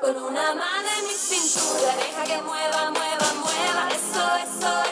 Con una mano en mi cintura, deja que mueva, mueva, mueva. Eso, eso,